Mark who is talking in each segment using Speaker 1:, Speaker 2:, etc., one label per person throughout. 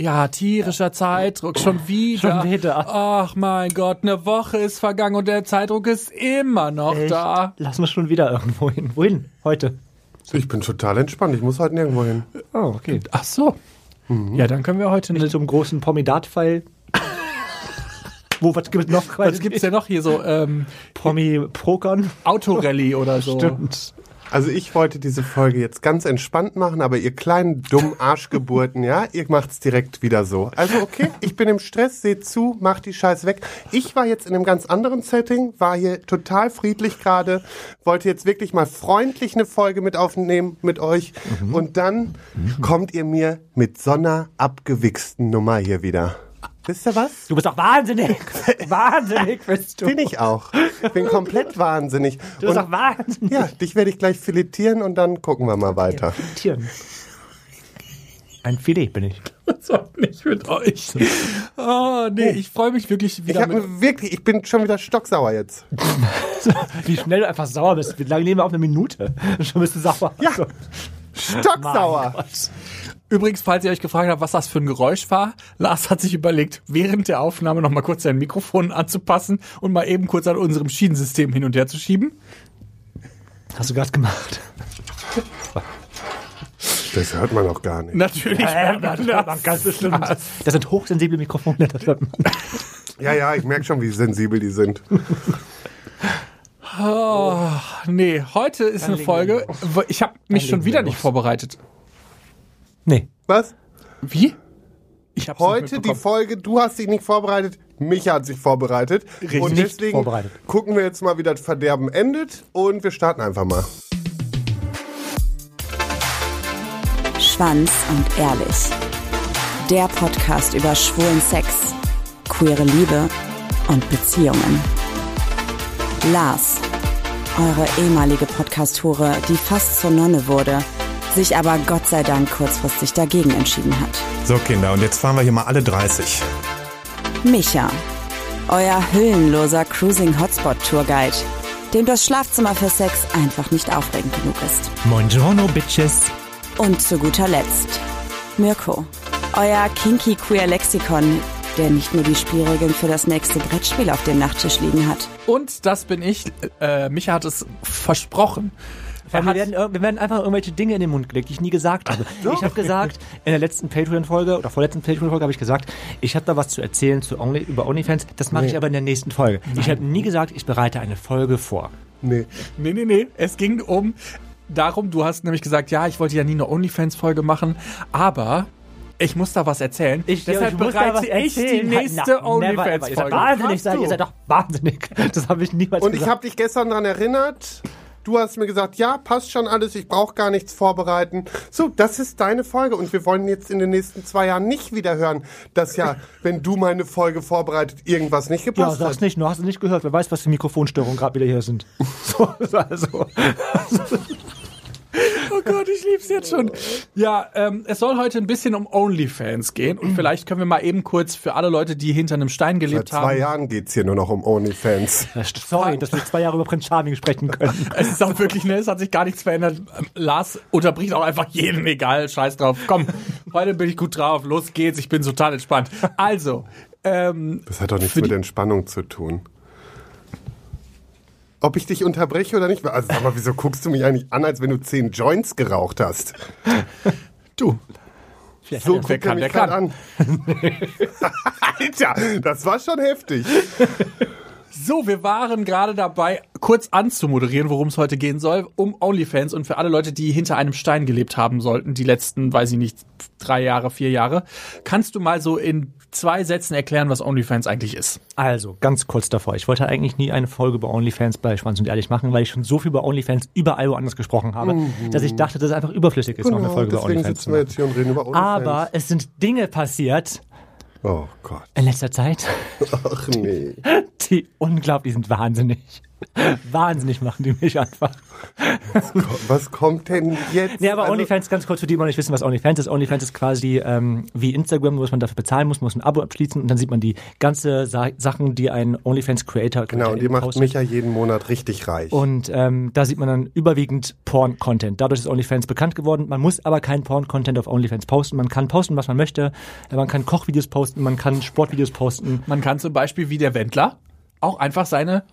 Speaker 1: Ja, tierischer Zeitdruck, schon wieder.
Speaker 2: Schon wieder.
Speaker 1: Ach mein Gott, eine Woche ist vergangen und der Zeitdruck ist immer noch
Speaker 2: Echt?
Speaker 1: da.
Speaker 2: Lass uns schon wieder irgendwo hin. Wohin? Heute.
Speaker 3: Ich bin total entspannt. Ich muss heute nirgendwo hin.
Speaker 2: Oh, okay.
Speaker 1: Ach so. Ja, dann können wir heute
Speaker 2: Nicht
Speaker 1: nicht.
Speaker 2: zum großen Pomidat-Pfeil. Wo, was gibt's noch?
Speaker 1: Was gibt's denn noch hier so? Ähm,
Speaker 2: Promi-Prokern?
Speaker 1: Autorallye oder so.
Speaker 2: Stimmt.
Speaker 3: Also ich wollte diese Folge jetzt ganz entspannt machen, aber ihr kleinen dummen Arschgeburten, ja, ihr macht's direkt wieder so. Also okay, ich bin im Stress, seht zu, macht die Scheiß weg. Ich war jetzt in einem ganz anderen Setting, war hier total friedlich gerade, wollte jetzt wirklich mal freundlich eine Folge mit aufnehmen mit euch und dann kommt ihr mir mit so einer abgewichsten Nummer hier wieder. Wisst ihr was?
Speaker 2: Du bist doch wahnsinnig. wahnsinnig bist du.
Speaker 3: Bin ich auch. Bin komplett wahnsinnig.
Speaker 2: Du bist
Speaker 3: Und
Speaker 2: doch wahnsinnig.
Speaker 3: ja, dich werde ich gleich filetieren und dann gucken wir mal weiter.
Speaker 2: Tieren. Ein Filet bin ich.
Speaker 1: Was auch nicht mit euch. Oh, nee, ich freue mich wirklich
Speaker 3: Ich
Speaker 1: wieder mit.
Speaker 3: habe wirklich, ich bin schon wieder stocksauer jetzt.
Speaker 2: Wie schnell du einfach sauer bist. Wie lange nehmen wir auf eine Minute? Schon bist du sauer.
Speaker 3: Ja.
Speaker 2: So.
Speaker 3: Stocksauer.
Speaker 1: Übrigens, falls ihr euch gefragt habt, was das für ein Geräusch war, Lars hat sich überlegt, während der Aufnahme noch mal kurz sein Mikrofon anzupassen und mal eben kurz an unserem Schienensystem hin und her zu schieben.
Speaker 2: Hast du gerade gemacht?
Speaker 3: Das hört man auch gar nicht.
Speaker 1: Natürlich.
Speaker 2: Äh, das hört man ganz bestimmt. Das sind hochsensible Mikrofone. Das hört man.
Speaker 3: Ja, ja, ich merke schon, wie sensibel die sind.
Speaker 1: Nee, heute ist eine Folge. Ich habe mich schon wieder nicht vorbereitet.
Speaker 2: Nee.
Speaker 3: Was?
Speaker 1: Wie? Ich hab's nicht
Speaker 3: Heute die. Folge, du hast dich nicht vorbereitet, Micha hat sich vorbereitet.
Speaker 1: Richtig.
Speaker 3: Und deswegen
Speaker 2: vorbereitet.
Speaker 3: gucken wir jetzt mal, wie das Verderben endet und wir starten einfach mal.
Speaker 4: Schwanz und Ehrlich. Der Podcast über schwulen Sex, queere Liebe und Beziehungen. Lars, eure ehemalige Podcast-Hure, die fast zur Nonne wurde, sich aber Gott sei Dank kurzfristig dagegen entschieden hat.
Speaker 5: So, Kinder, und jetzt fahren wir hier mal alle 30.
Speaker 4: Micha, euer hüllenloser Cruising Hotspot Tourguide, dem das Schlafzimmer für Sex einfach nicht aufregend genug ist.
Speaker 2: Buongiorno, Bitches.
Speaker 4: Und zu guter Letzt Mirko, euer kinky queer Lexikon, der nicht nur die Spielregeln für das nächste Brettspiel auf dem Nachttisch liegen hat.
Speaker 1: Und das bin ich. Äh, Micha hat es versprochen. Er
Speaker 2: Wir werden, ir- wir werden einfach irgendwelche Dinge in den Mund gelegt, die ich nie gesagt habe. Ich habe gesagt, in der letzten Patreon-Folge oder vorletzten Patreon-Folge habe ich gesagt, ich habe da was zu erzählen zu Only, über OnlyFans. Das mache ich aber in der nächsten Folge. Ich habe nie gesagt, ich bereite eine Folge vor.
Speaker 3: Nee.
Speaker 1: nee, nee, nee. Es ging um darum, du hast nämlich gesagt, ja, ich wollte ja nie eine OnlyFans-Folge machen, aber ich muss da was erzählen.
Speaker 2: Ich,
Speaker 1: Deshalb
Speaker 2: ich muss da was
Speaker 1: bereite ich die nächste OnlyFans-Folge.
Speaker 2: wahnsinnig, seid, ihr seid doch wahnsinnig. Das habe ich niemals
Speaker 3: Und ich
Speaker 2: gesagt.
Speaker 3: habe dich gestern daran erinnert. Du hast mir gesagt, ja, passt schon alles, ich brauche gar nichts vorbereiten. So, das ist deine Folge und wir wollen jetzt in den nächsten zwei Jahren nicht wieder hören, dass ja, wenn du meine Folge vorbereitet, irgendwas nicht
Speaker 2: ja,
Speaker 3: gepasst
Speaker 2: sag's
Speaker 3: hat.
Speaker 2: nicht, du hast es nicht gehört. Wer weiß, was für Mikrofonstörungen gerade wieder hier sind. So, also.
Speaker 1: Oh Gott, ich lieb's jetzt schon. Ja, ähm, es soll heute ein bisschen um OnlyFans gehen und vielleicht können wir mal eben kurz für alle Leute, die hinter einem Stein
Speaker 3: Seit
Speaker 1: gelebt
Speaker 3: zwei
Speaker 1: haben.
Speaker 3: Jahren geht's hier nur noch um OnlyFans.
Speaker 2: Sorry, dass wir zwei Jahre über Prinz Charming sprechen können.
Speaker 1: Es ist auch wirklich, ne, es hat sich gar nichts verändert. Ähm, Lars unterbricht auch einfach jeden, egal, scheiß drauf. Komm, heute bin ich gut drauf, los geht's, ich bin total entspannt. Also, ähm,
Speaker 3: Das hat doch nichts mit Entspannung zu tun. Ob ich dich unterbreche oder nicht? Also sag mal, wieso guckst du mich eigentlich an, als wenn du zehn Joints geraucht hast?
Speaker 1: du,
Speaker 2: Vielleicht
Speaker 3: So guckt er mich grad an. Alter, das war schon heftig.
Speaker 1: So, wir waren gerade dabei, kurz anzumoderieren, worum es heute gehen soll, um OnlyFans und für alle Leute, die hinter einem Stein gelebt haben sollten, die letzten, weiß ich nicht, drei Jahre, vier Jahre. Kannst du mal so in zwei Sätzen erklären, was OnlyFans eigentlich ist?
Speaker 2: Also, ganz kurz davor. Ich wollte eigentlich nie eine Folge über OnlyFans bei Schwanz und Ehrlich machen, weil ich schon so viel über OnlyFans überall woanders gesprochen habe, dass ich dachte, dass es einfach überflüssig ist, noch eine Folge über
Speaker 3: Mhm. Genau,
Speaker 2: OnlyFans zu machen.
Speaker 3: jetzt hier und reden über OnlyFans.
Speaker 2: Aber es sind Dinge passiert
Speaker 3: Oh Gott.
Speaker 2: in letzter Zeit,
Speaker 3: Ach nee.
Speaker 2: die unglaublich sind wahnsinnig. Wahnsinnig machen die mich einfach.
Speaker 3: Was kommt denn jetzt?
Speaker 2: Nee, aber
Speaker 3: Also-
Speaker 2: OnlyFans, ganz kurz für die, die noch nicht wissen, was OnlyFans ist. OnlyFans ist quasi ähm, wie Instagram, nur dass man dafür bezahlen muss, muss ein Abo abschließen und dann sieht man die ganze Sa Sachen, die ein OnlyFans-Creator
Speaker 3: Genau, und die macht
Speaker 2: postet.
Speaker 3: mich ja jeden Monat richtig reich.
Speaker 2: Und ähm, da sieht man dann überwiegend Porn-Content. Dadurch ist OnlyFans bekannt geworden. Man muss aber keinen Porn-Content auf OnlyFans posten. Man kann posten, was man möchte. Man kann Kochvideos posten, man kann Sportvideos posten.
Speaker 1: Man kann zum Beispiel wie der Wendler auch einfach seine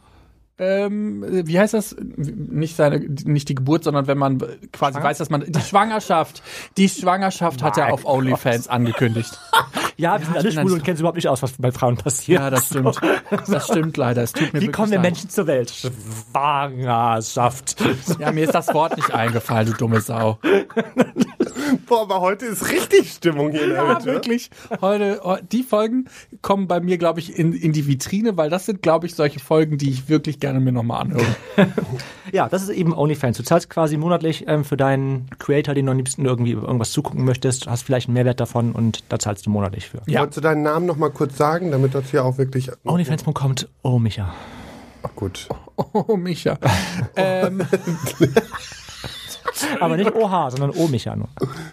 Speaker 1: ähm, wie heißt das? Nicht seine, nicht die Geburt, sondern wenn man quasi weiß, dass man die Schwangerschaft, die Schwangerschaft hat er auf OnlyFans angekündigt.
Speaker 2: Ja, wir sind alle schwul und kennen überhaupt nicht aus, was bei Frauen passiert.
Speaker 1: Ja, das stimmt. Das stimmt leider. Es tut mir
Speaker 2: Wie kommen wir. Menschen zur Welt? Schwangerschaft.
Speaker 1: Ja, mir ist das Wort nicht eingefallen, du dumme Sau.
Speaker 3: Boah, aber heute ist richtig Stimmung hier in der
Speaker 1: Ja,
Speaker 3: Hütte.
Speaker 1: wirklich. Heute, heu- die Folgen kommen bei mir, glaube ich, in, in die Vitrine, weil das sind, glaube ich, solche Folgen, die ich wirklich gerne mir nochmal anhöre.
Speaker 2: Ja, das ist eben OnlyFans. Du zahlst quasi monatlich ähm, für deinen Creator, den du am liebsten irgendwie irgendwas zugucken möchtest, hast vielleicht einen Mehrwert davon und da zahlst du monatlich für.
Speaker 1: Ja.
Speaker 3: Wolltest du deinen Namen noch mal kurz sagen, damit das hier auch wirklich...
Speaker 2: OnlyFans.com, oh Micha.
Speaker 3: Ach, gut.
Speaker 1: Oh, Micha. ähm,
Speaker 2: Aber nicht OH, sondern O Micha nur.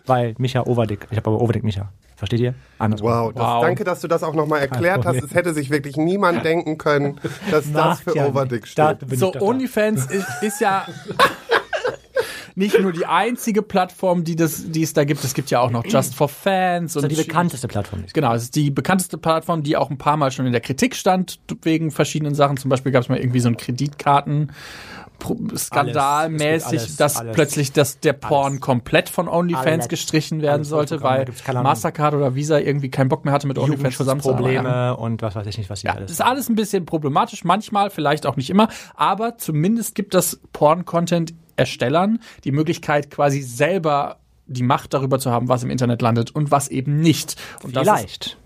Speaker 2: Weil Micha Overdick. Ich habe aber Overdick Micha. Versteht ihr? Andersrum.
Speaker 3: Wow, das,
Speaker 1: Wow.
Speaker 3: danke, dass du das auch nochmal erklärt hast. Es hätte sich wirklich niemand denken können, dass das für
Speaker 2: ja
Speaker 3: Overdick steht.
Speaker 1: so. OnlyFans ist, ist ja nicht nur die einzige Plattform, die, das, die es da gibt. Es gibt ja auch noch Just for Fans.
Speaker 2: Das
Speaker 1: Und
Speaker 2: ist die bekannteste Plattform. die es gibt.
Speaker 1: Genau, es ist die bekannteste Plattform, die auch ein paar Mal schon in der Kritik stand, wegen verschiedenen Sachen. Zum Beispiel gab es mal irgendwie so einen Kreditkarten. Skandalmäßig,
Speaker 2: Alles,
Speaker 1: dass
Speaker 2: alles.
Speaker 1: plötzlich das, der Porn komplett von OnlyFans gestrichen werden sollte, weil. Mastercard oder Visa irgendwie keinen Bock mehr hatte, mit OnlyFans zusammenzuarbeiten.
Speaker 2: Probleme und was weiß ich nicht, was hier
Speaker 1: Ja,
Speaker 2: alles.
Speaker 1: das ist alles ein bisschen problematisch, manchmal, vielleicht auch nicht immer, aber zumindest gibt das Porn-Content-Erstellern die Möglichkeit, quasi selber die Macht darüber zu haben, was im Internet landet und was eben nicht. Und
Speaker 2: Vielleicht.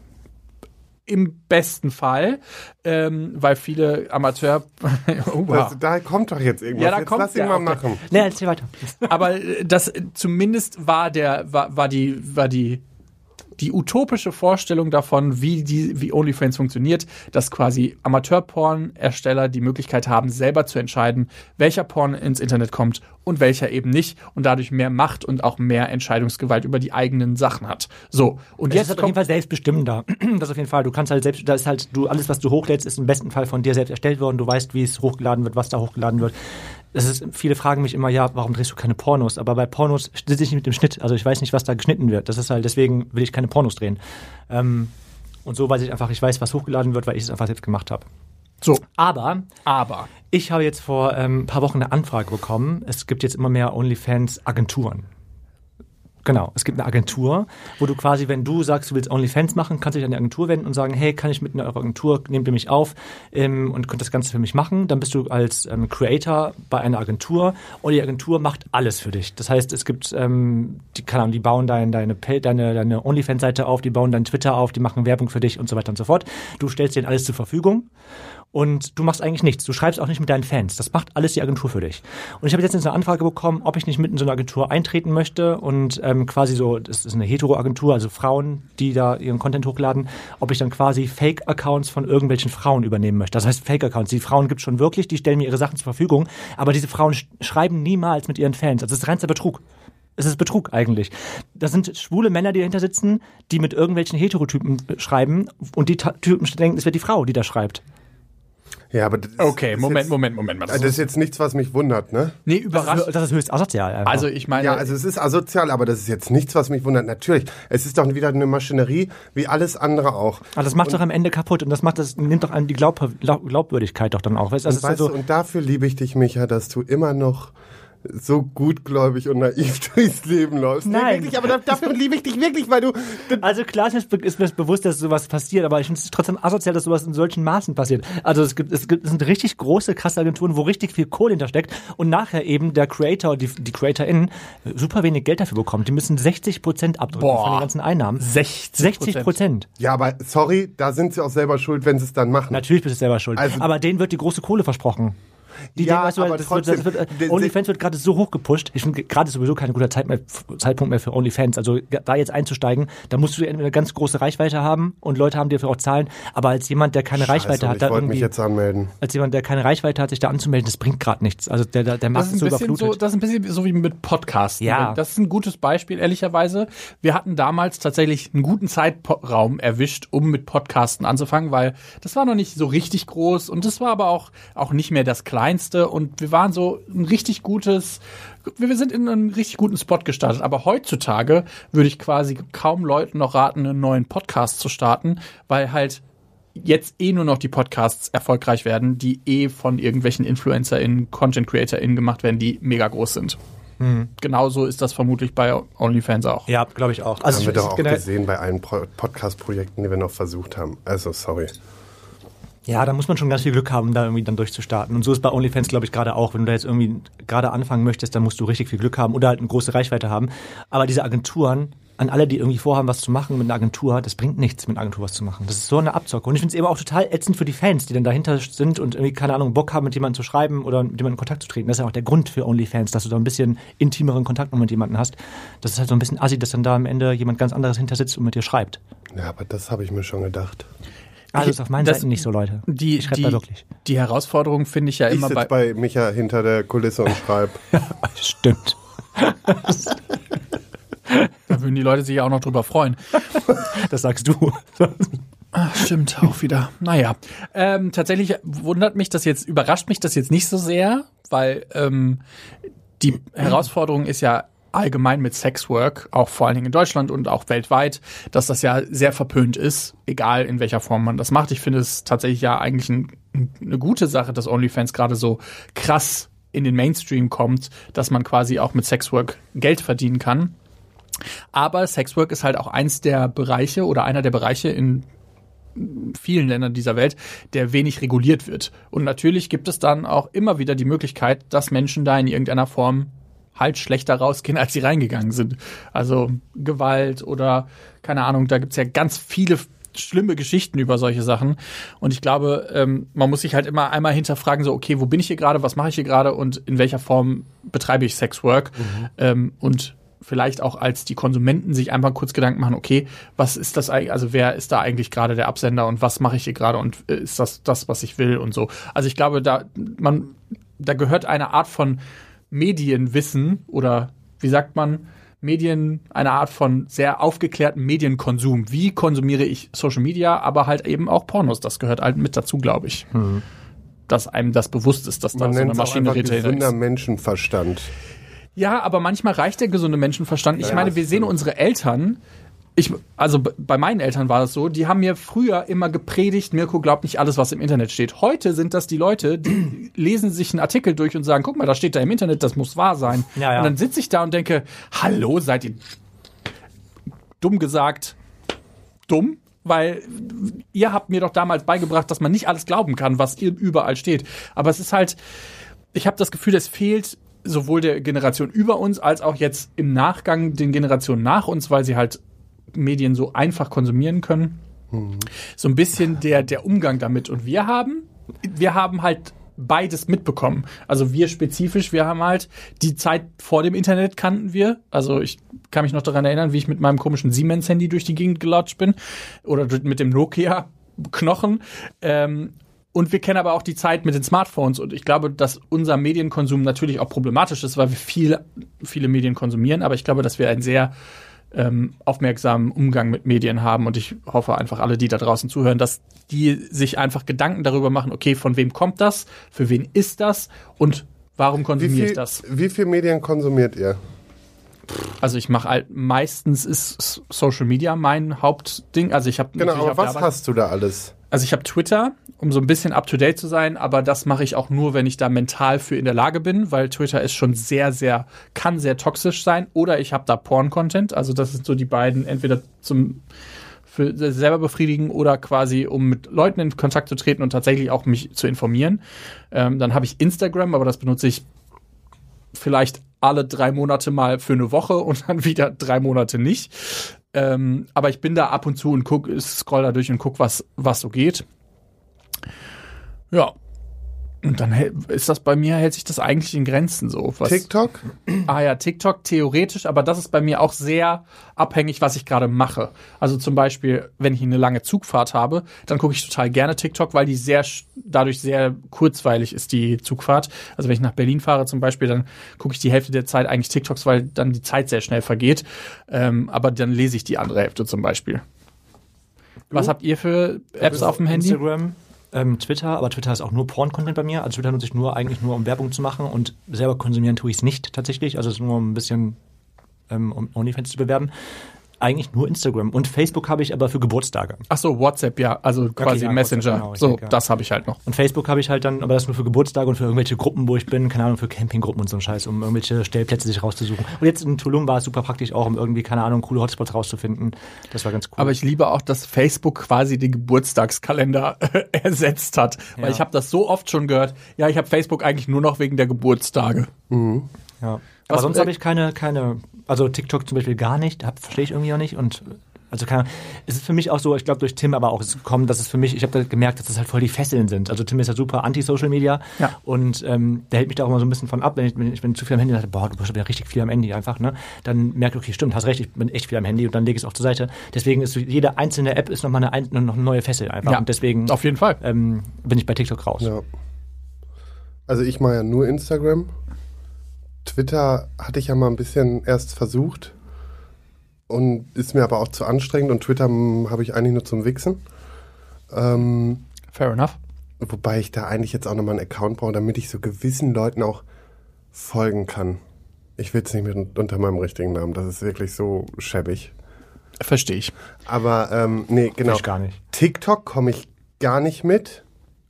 Speaker 1: Im besten Fall, ähm, weil viele Amateur, oh, wow.
Speaker 3: Das, da kommt doch jetzt irgendwas.
Speaker 1: Ja, da
Speaker 3: jetzt
Speaker 1: kommt
Speaker 3: lass ihn mal machen.
Speaker 2: Nee, erzähl weiter.
Speaker 1: aber äh, das äh, zumindest war der war, war die war die die utopische Vorstellung davon, wie die wie OnlyFans funktioniert, dass quasi Amateurporn-Ersteller die Möglichkeit haben, selber zu entscheiden, welcher Porn ins Internet kommt und welcher eben nicht und dadurch mehr Macht und auch mehr Entscheidungsgewalt über die eigenen Sachen hat. So und
Speaker 2: Jetzt
Speaker 1: jetzt
Speaker 2: ist halt auf jeden Fall selbstbestimmender. Das auf jeden Fall. Du kannst halt selbst, da ist halt, du, alles, was du hochlädst, ist im besten Fall von dir selbst erstellt worden. Du weißt, wie es hochgeladen wird, was da hochgeladen wird. Das ist, viele fragen mich immer, ja, warum drehst du keine Pornos? Aber bei Pornos sitze ich nicht mit dem Schnitt. Also ich weiß nicht, was da geschnitten wird. Das ist halt, deswegen will ich keine Pornos drehen. Ähm, und so weiß ich einfach, ich weiß, was hochgeladen wird, weil ich es einfach selbst gemacht habe.
Speaker 1: so,
Speaker 2: Aber
Speaker 1: aber
Speaker 2: ich habe jetzt vor ähm, ein paar Wochen eine Anfrage bekommen. Es gibt jetzt immer mehr OnlyFans-Agenturen. Genau, es gibt eine Agentur, wo du quasi, wenn du sagst, du willst OnlyFans machen, kannst du dich an die Agentur wenden und sagen, hey, kann ich mit einer Agentur, nehmt ihr mich auf ähm, und könnt das Ganze für mich machen. Dann bist du als ähm, Creator bei einer Agentur und die Agentur macht alles für dich. Das heißt, es gibt, ähm, die, keine Ahnung, die bauen dein, deine, deine, deine OnlyFans-Seite auf, die bauen dein Twitter auf, die machen Werbung für dich und so weiter und so fort. Du stellst denen alles zur Verfügung und du machst eigentlich nichts. Du schreibst auch nicht mit deinen Fans. Das macht alles die Agentur für dich. Und ich habe jetzt eine Anfrage bekommen, ob ich nicht mit in so eine Agentur eintreten möchte und ähm, quasi so, das ist eine Hetero-Agentur, also Frauen, die da ihren Content hochladen, ob ich dann quasi Fake-Accounts von irgendwelchen Frauen übernehmen möchte. Das heißt Fake-Accounts. Die Frauen gibt schon wirklich, die stellen mir ihre Sachen zur Verfügung, aber diese Frauen sch schreiben niemals mit ihren Fans. Also das ist reinster Betrug. Es ist Betrug eigentlich. Das sind schwule Männer, die dahinter sitzen, die mit irgendwelchen Heterotypen schreiben und die Typen denken, es wird die Frau, die da schreibt.
Speaker 3: Ja, aber das ist-
Speaker 1: okay,
Speaker 3: ist
Speaker 1: Moment,
Speaker 3: jetzt,
Speaker 1: Moment, Moment mal.
Speaker 3: Das ist jetzt nichts, was mich wundert, ne?
Speaker 1: nee,
Speaker 2: Das
Speaker 1: überrascht.
Speaker 2: ist, das ist höchst asozial. Einfach.
Speaker 1: Also ich meine,
Speaker 3: Ja, also es ist asozial, aber das ist jetzt nichts, was mich wundert. Natürlich, es ist doch wieder eine Maschinerie, wie alles andere auch.
Speaker 2: Aber das macht doch am Ende kaputt und das macht das nimmt doch einem die Glaub, Glaub, Glaubwürdigkeit doch dann auch. Weißt, also es ist
Speaker 3: Weißt
Speaker 2: also,
Speaker 3: du, und dafür liebe ich dich, Micha, dass du immer noch so gutgläubig und naiv durchs Leben läufst. Nee,
Speaker 2: Nein.
Speaker 3: wirklich, aber da- dafür liebe ich dich wirklich, weil du...
Speaker 2: also klar ist mir, ist mir bewusst, dass sowas passiert, aber ich finde es trotzdem asozial, dass sowas in solchen Maßen passiert. Also es gibt, es gibt es sind richtig große, krasse Agenturen, wo richtig viel Kohle hintersteckt und nachher eben der Creator, die, die CreatorInnen super wenig Geld dafür bekommt. Die müssen 60 Prozent abdrücken
Speaker 1: Boah.
Speaker 2: von den ganzen Einnahmen.
Speaker 1: 60
Speaker 2: 60 Prozent.
Speaker 3: Ja, aber sorry, da sind sie auch selber schuld, wenn sie es dann machen.
Speaker 2: Natürlich bist du selber schuld.
Speaker 3: Also-
Speaker 2: aber denen wird die große Kohle versprochen. Die
Speaker 3: Ja,
Speaker 2: denken, weißt du,
Speaker 3: aber
Speaker 2: das wird,
Speaker 3: trotzdem,
Speaker 2: das wird, äh, OnlyFans wird gerade so hoch gepusht. Ich finde gerade sowieso kein guter Zeit mehr, Zeitpunkt mehr für OnlyFans. Also da jetzt einzusteigen, da musst du entweder eine ganz große Reichweite haben und Leute haben, die dafür auch zahlen. Aber als jemand, der keine Reichweite
Speaker 3: Scheiße,
Speaker 2: hat,
Speaker 3: ich
Speaker 2: da irgendwie, als jemand, der keine Reichweite hat, sich da anzumelden, das bringt gerade nichts. Also der, der, der ist
Speaker 1: ist,
Speaker 2: so
Speaker 1: bisschen so,
Speaker 2: überflutet.
Speaker 1: das ist ein bisschen so wie mit Podcasts.
Speaker 2: Ja.
Speaker 1: Das ist ein gutes Beispiel, ehrlicherweise. Wir hatten damals tatsächlich einen guten Zeitraum erwischt, um mit Podcasten anzufangen, weil das war noch nicht so richtig groß und das war aber auch, auch nicht mehr das Kleinste und wir waren so ein richtig gutes, wir sind in einem richtig guten Spot gestartet. Aber heutzutage würde ich quasi kaum Leuten noch raten, einen neuen Podcast zu starten, weil halt jetzt eh nur noch die Podcasts erfolgreich werden, die eh von irgendwelchen InfluencerInnen, Content CreatorInnen gemacht werden, die mega groß sind. Genauso ist das vermutlich bei OnlyFans auch.
Speaker 2: ja, glaube ich auch. Also
Speaker 3: Haben wir
Speaker 2: ich-
Speaker 3: doch auch
Speaker 2: generell-
Speaker 3: gesehen bei allen Pro Podcast-Projekten, die wir noch versucht haben. Also, sorry.
Speaker 2: Ja, da muss man schon ganz viel Glück haben, da irgendwie dann durchzustarten. Und so ist bei OnlyFans, glaube ich, gerade auch. Wenn du da jetzt irgendwie gerade anfangen möchtest, dann musst du richtig viel Glück haben oder halt eine große Reichweite haben. Aber diese Agenturen, an alle, die irgendwie vorhaben, was zu machen mit einer Agentur, das bringt nichts, mit einer Agentur was zu machen. Das ist so eine Abzocke. Und ich finde es eben auch total ätzend für die Fans, die dann dahinter sind und irgendwie, keine Ahnung, Bock haben, mit jemandem zu schreiben oder mit jemandem in Kontakt zu treten. Das ist ja auch der Grund für OnlyFans, dass du da ein bisschen intimeren Kontakt noch mit jemandem hast. Das ist halt so ein bisschen assi, dass dann da am Ende jemand ganz anderes hinter sitzt und mit dir schreibt.
Speaker 3: Ja, aber das habe ich mir schon gedacht.
Speaker 2: Also ist auf meinen
Speaker 1: das-
Speaker 2: Seiten nicht so, Leute.
Speaker 1: Die,
Speaker 2: ich schreibe da wirklich.
Speaker 1: die Herausforderung finde ich ja
Speaker 3: Ich
Speaker 1: immer bei,
Speaker 3: bei Micha hinter der Kulisse und schreibe.
Speaker 2: Stimmt.
Speaker 1: da würden die Leute sich ja auch noch drüber freuen.
Speaker 2: Das sagst du.
Speaker 1: Ah, stimmt, auch wieder. Naja. Ähm, tatsächlich wundert mich das jetzt, überrascht mich das jetzt nicht so sehr, weil ähm, die Herausforderung ist ja allgemein mit Sexwork, auch vor allen Dingen in Deutschland und auch weltweit, dass das ja sehr verpönt ist, egal in welcher Form man das macht. Ich finde es tatsächlich ja eigentlich ein, eine gute Sache, dass OnlyFans gerade so krass in den Mainstream kommt, dass man quasi auch mit Sexwork Geld verdienen kann. Aber Sexwork ist halt auch eins der Bereiche oder einer der Bereiche in vielen Ländern dieser Welt, der wenig reguliert wird. Und natürlich gibt es dann auch immer wieder die Möglichkeit, dass Menschen da in irgendeiner Form halt schlechter rausgehen, als sie reingegangen sind. Also Gewalt oder keine Ahnung, da gibt's ja ganz viele schlimme Geschichten über solche Sachen. Und ich glaube, ähm, man muss sich halt immer einmal hinterfragen, so, okay, wo bin ich hier gerade, was mache ich hier gerade und in welcher Form betreibe ich Sexwork? Ähm, und vielleicht auch als die Konsumenten sich einfach kurz Gedanken machen, okay, was ist das eigentlich, also wer ist da eigentlich gerade der Absender und was mache ich hier gerade und äh, ist das das, was ich will und so. Also ich glaube, da man, da gehört eine Art von Medienwissen oder wie sagt man, Medien, eine Art von sehr aufgeklärten Medienkonsum. Wie konsumiere ich Social Media, aber halt eben auch Pornos. Das gehört halt mit dazu, glaube ich. Dass einem das bewusst ist, dass da
Speaker 3: Man
Speaker 1: so eine Maschinerie dahinter
Speaker 3: gesunder
Speaker 1: ist.
Speaker 3: Menschenverstand.
Speaker 1: Ja, aber manchmal reicht der gesunde Menschenverstand. Ich
Speaker 3: Ja,
Speaker 1: meine, wir sehen unsere Eltern. Ich, also bei meinen Eltern war das so, die haben mir früher immer gepredigt, Mirko glaubt nicht alles, was im Internet steht. Heute sind das die Leute, die lesen sich einen Artikel durch und sagen, guck mal, das steht da im Internet, das muss wahr sein.
Speaker 2: Ja, ja.
Speaker 1: Und dann sitze ich da und denke, hallo, seid ihr dumm gesagt dumm? Weil ihr habt mir doch damals beigebracht, dass man nicht alles glauben kann, was überall steht. Aber es ist halt, ich habe das Gefühl, es fehlt sowohl der Generation über uns als auch jetzt im Nachgang den Generationen nach uns, weil sie halt Medien so einfach konsumieren können. So ein bisschen der, der Umgang damit. Und wir haben, wir haben halt beides mitbekommen. Also wir spezifisch, wir haben halt die Zeit vor dem Internet kannten wir. Also ich kann mich noch daran erinnern, wie ich mit meinem komischen Siemens-Handy durch die Gegend gelatscht bin. Oder mit dem Nokia-Knochen. Ähm, und wir kennen aber auch die Zeit mit den Smartphones. Und ich glaube, dass unser Medienkonsum natürlich auch problematisch ist, weil wir viel, viele Medien konsumieren. Aber ich glaube, dass wir einen sehr ähm, aufmerksamen Umgang mit Medien haben. Und ich hoffe einfach alle, die da draußen zuhören, dass die sich einfach Gedanken darüber machen, okay, von wem kommt das? Für wen ist das? Und warum konsumiere ich das?
Speaker 3: wie viel Medien konsumiert ihr?
Speaker 1: Also ich mache halt, meistens ist Social Media mein Hauptding. Also ich habe
Speaker 3: Genau, aber was
Speaker 1: Arbeit-
Speaker 3: hast du da alles?
Speaker 1: Also ich habe Twitter, um so ein bisschen up-to-date zu sein, aber das mache ich auch nur, wenn ich da mental für in der Lage bin, weil Twitter ist schon sehr, sehr, kann sehr toxisch sein. Oder ich habe da Porn-Content. Also das sind so die beiden, entweder zum für selber befriedigen oder quasi, um mit Leuten in Kontakt zu treten und tatsächlich auch mich zu informieren. Ähm, dann habe ich Instagram, aber das benutze ich vielleicht alle drei Monate mal für eine Woche und dann wieder drei Monate nicht. Ähm, aber ich bin da ab und zu und guck, scroll da durch und guck, was, was so geht. Ja. Und dann hält- ist das bei mir, hält sich das eigentlich in Grenzen so. Was,
Speaker 3: TikTok?
Speaker 1: Ah ja, TikTok theoretisch, aber das ist bei mir auch sehr abhängig, was ich gerade mache. Also zum Beispiel, wenn ich eine lange Zugfahrt habe, dann gucke ich total gerne TikTok, weil die sehr dadurch sehr kurzweilig ist, die Zugfahrt. Also wenn ich nach Berlin fahre zum Beispiel, dann gucke ich die Hälfte der Zeit eigentlich TikToks, weil dann die Zeit sehr schnell vergeht. Ähm, aber dann lese ich die andere Hälfte zum Beispiel. Was habt ihr für Apps auf dem Handy?
Speaker 2: Instagram, ähm, Twitter, aber Twitter ist auch nur Porn-Content bei mir. Also Twitter nutze ich nur eigentlich nur, um Werbung zu machen und selber konsumieren tue ich es nicht tatsächlich. Also es ist nur um ein bisschen ähm, um OnlyFans zu bewerben. Eigentlich nur Instagram. Und Facebook habe ich aber für Geburtstage.
Speaker 1: Ach so, WhatsApp, ja, also quasi
Speaker 2: ja,
Speaker 1: Messenger.
Speaker 2: WhatsApp, genau,
Speaker 1: so,
Speaker 2: denke, ja.
Speaker 1: das habe ich halt noch.
Speaker 2: Und Facebook habe ich halt dann, aber das nur für Geburtstage und für irgendwelche Gruppen, wo ich bin, keine Ahnung, für Campinggruppen und so ein Scheiß, um irgendwelche Stellplätze sich rauszusuchen. Und jetzt in Tulum war es super praktisch auch, um irgendwie, keine Ahnung, coole Hotspots rauszufinden. Das war ganz cool.
Speaker 1: Aber ich liebe auch, dass Facebook quasi den Geburtstagskalender ersetzt hat. Weil
Speaker 2: Ja.
Speaker 1: ich habe das so oft schon gehört. Ja, ich habe Facebook eigentlich nur noch wegen der Geburtstage.
Speaker 2: Ja.
Speaker 1: Was-
Speaker 2: Aber sonst
Speaker 1: äh,
Speaker 2: habe ich keine, keine, also TikTok zum Beispiel gar nicht, hab- verstehe ich irgendwie auch nicht und also keine Ahnung. Es ist für mich auch so, ich glaube durch Tim aber auch ist gekommen, dass es für mich, ich habe da gemerkt, dass das halt voll die Fesseln sind. Also Tim ist ja super anti-Social Media
Speaker 1: Ja.
Speaker 2: und ähm, der hält mich da auch immer so ein bisschen von ab, wenn ich, wenn ich bin zu viel am Handy dachte, boah, du bist ja richtig viel am Handy einfach, ne? Dann merke ich, okay, stimmt, hast recht, ich bin echt viel am Handy und dann lege ich es auch zur Seite. Deswegen ist so, jede einzelne App ist nochmal eine, ein- noch eine neue Fessel einfach
Speaker 1: Ja,
Speaker 2: und deswegen
Speaker 1: Auf jeden Fall.
Speaker 2: ähm, bin ich bei TikTok raus.
Speaker 3: Ja. Also ich mache ja nur Instagram. Twitter hatte ich ja mal ein bisschen erst versucht und ist mir aber auch zu anstrengend und Twitter hm, habe ich eigentlich nur zum Wichsen. Ähm,
Speaker 1: Fair enough.
Speaker 3: wobei ich da eigentlich jetzt auch nochmal einen Account brauche, damit ich so gewissen Leuten auch folgen kann. Ich will es nicht mit unter meinem richtigen Namen, das ist wirklich so schäbig.
Speaker 1: Verstehe ich.
Speaker 3: Aber ähm, nee, genau.
Speaker 2: Ich gar nicht.
Speaker 3: TikTok komme ich gar nicht mit.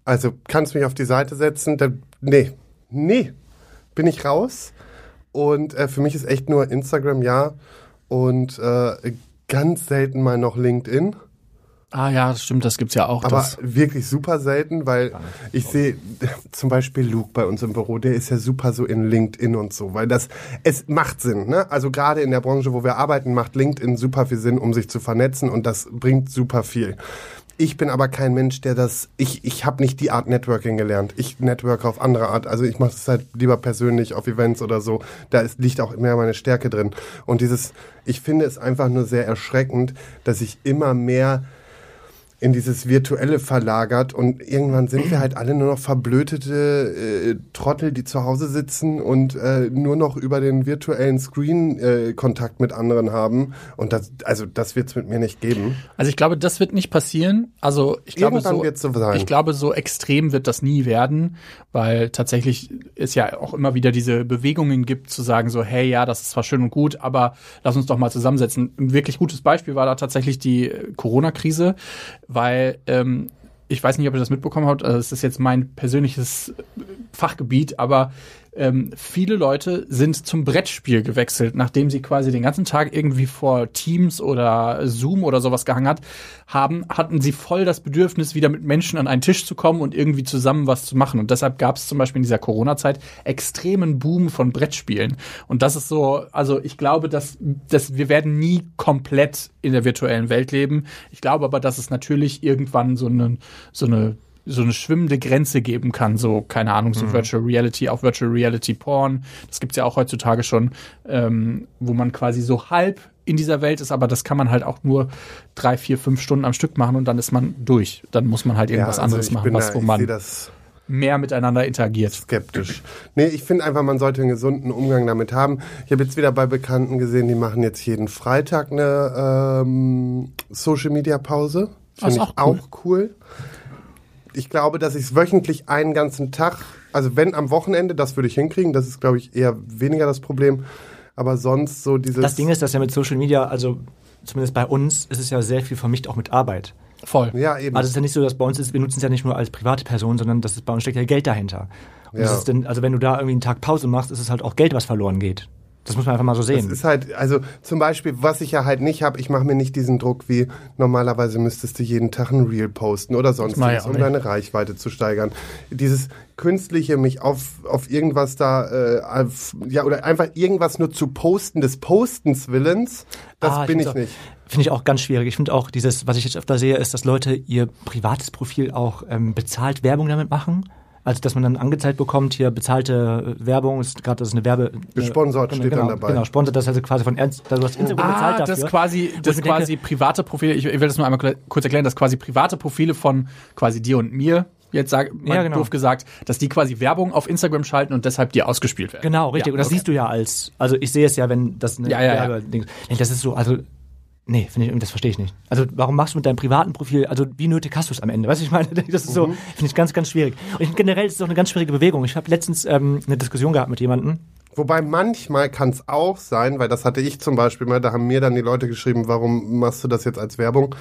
Speaker 3: Also kannst mich auf die Seite setzen. Da, nee, nee, bin ich raus. Und äh, für mich ist echt nur Instagram ja und äh, ganz selten mal noch LinkedIn.
Speaker 1: Ah ja, das stimmt, das gibt's ja auch.
Speaker 3: Aber
Speaker 1: das.
Speaker 3: wirklich super selten, weil ich sehe zum Beispiel Luke bei uns im Büro, der ist ja super so in LinkedIn und so, weil das, es macht Sinn, ne? Also gerade in der Branche, wo wir arbeiten, macht LinkedIn super viel Sinn, um sich zu vernetzen und das bringt super viel. Ich bin aber kein Mensch, der das, ich, ich habe nicht die Art Networking gelernt. Ich networke auf andere Art. Also ich mache es halt lieber persönlich auf Events oder so. Da ist, liegt auch mehr meine Stärke drin. Und dieses, ich finde es einfach nur sehr erschreckend, dass ich immer mehr in dieses Virtuelle verlagert und irgendwann sind wir halt alle nur noch verblödete äh, Trottel, die zu Hause sitzen und äh, nur noch über den virtuellen Screen äh, Kontakt mit anderen haben und das also das wird's mit mir nicht geben.
Speaker 1: Also ich glaube, das wird nicht passieren. Also ich glaube so,
Speaker 3: wird's so sein.
Speaker 1: ich glaube, so extrem wird das nie werden, weil tatsächlich es ja auch immer wieder diese Bewegungen gibt, zu sagen so, hey, ja, das ist zwar schön und gut, aber lass uns doch mal zusammensetzen. Ein wirklich gutes Beispiel war da tatsächlich die äh, Corona-Krise, weil ähm, ich weiß nicht, ob ihr das mitbekommen habt, also es ist jetzt mein persönliches Fachgebiet, aber ähm, viele Leute sind zum Brettspiel gewechselt, nachdem sie quasi den ganzen Tag irgendwie vor Teams oder Zoom oder sowas gehangen hat, haben, hatten sie voll das Bedürfnis, wieder mit Menschen an einen Tisch zu kommen und irgendwie zusammen was zu machen. Und deshalb gab es zum Beispiel in dieser Corona-Zeit extremen Boom von Brettspielen. Und das ist so, also ich glaube, dass, dass wir werden nie komplett in der virtuellen Welt leben. Ich glaube aber, dass es natürlich irgendwann so eine, so eine so eine schwimmende Grenze geben kann, so, keine Ahnung, so Virtual Reality, auch Virtual Reality Porn. Das gibt's ja auch heutzutage schon, ähm, wo man quasi so halb in dieser Welt ist, aber das kann man halt auch nur drei, vier, fünf Stunden am Stück machen und dann ist man durch. Dann muss man halt irgendwas
Speaker 3: also
Speaker 1: anderes machen, was, wo man mehr miteinander interagiert.
Speaker 3: skeptisch. Nee, ich finde einfach, man sollte einen gesunden Umgang damit haben. Ich habe jetzt wieder bei Bekannten gesehen, die machen jetzt jeden Freitag eine ähm, Social Media Pause. Finde ich
Speaker 1: auch cool.
Speaker 3: auch cool. Ich glaube, dass ich es wöchentlich einen ganzen Tag, also wenn am Wochenende, das würde ich hinkriegen, das ist, glaube ich, eher weniger das Problem. Aber sonst so dieses.
Speaker 2: Das Ding ist, dass ja mit Social Media, also zumindest bei uns, ist es ja sehr viel vermischt auch mit Arbeit.
Speaker 1: Voll.
Speaker 3: ja, eben.
Speaker 2: Also es ist ja nicht so, dass bei uns ist, wir nutzen es ja nicht nur als private Person, sondern das ist, bei uns steckt ja Geld dahinter. Und das
Speaker 3: Ja.
Speaker 2: ist denn, also wenn du da irgendwie einen Tag Pause machst, ist es halt auch Geld, was verloren geht. Das muss man einfach mal so
Speaker 3: Das
Speaker 2: sehen.
Speaker 3: ist halt, also zum Beispiel, was ich ja halt nicht habe, ich mache mir nicht diesen Druck wie normalerweise müsstest du jeden Tag ein Reel posten oder sonst
Speaker 1: ich
Speaker 3: was, um deine Reichweite zu steigern. Dieses künstliche, mich auf, auf irgendwas da, äh, auf, ja, oder einfach irgendwas nur zu posten, des Postens Willens, das
Speaker 2: Ah,
Speaker 3: bin ich
Speaker 2: auch-
Speaker 3: nicht.
Speaker 2: Finde ich auch ganz schwierig. Ich finde auch dieses, was ich jetzt öfter sehe, ist, dass Leute ihr privates Profil auch ähm, bezahlt Werbung damit machen. Also, dass man dann angezeigt bekommt, hier bezahlte äh, Werbung, ist gerade das ist eine Werbe...
Speaker 3: Gesponsert
Speaker 2: genau,
Speaker 3: steht dann
Speaker 2: genau,
Speaker 3: dabei.
Speaker 2: Genau, sponsert das also quasi von Ernst, du hast Instagram bezahlt
Speaker 1: Ah,
Speaker 2: dafür.
Speaker 1: das quasi, das quasi private Profile, ich, ich will das nur einmal kurz erklären, dass quasi private Profile von quasi dir und mir, jetzt sag, mal
Speaker 2: Ja, genau.
Speaker 1: doof gesagt, dass die quasi Werbung auf Instagram schalten und deshalb dir ausgespielt werden.
Speaker 2: Genau, richtig.
Speaker 1: Ja,
Speaker 2: und das
Speaker 1: okay.
Speaker 2: siehst du ja als, also ich sehe es ja, wenn das eine
Speaker 1: Ja, ja, ja.
Speaker 2: Werbeding- Nee, Das ist so, also, nee, finde ich, das verstehe ich nicht. Also, warum machst du mit deinem privaten Profil, also wie nötig hast du es am Ende? Weißt du, ich meine, das ist so,
Speaker 1: Mhm.
Speaker 2: finde ich ganz, ganz schwierig. Und ich, generell ist es auch eine ganz schwierige Bewegung. Ich habe letztens ähm, eine Diskussion gehabt mit jemandem.
Speaker 3: Wobei manchmal kann es auch sein, weil das hatte ich zum Beispiel mal, da haben mir dann die Leute geschrieben, warum machst du das jetzt als Werbung?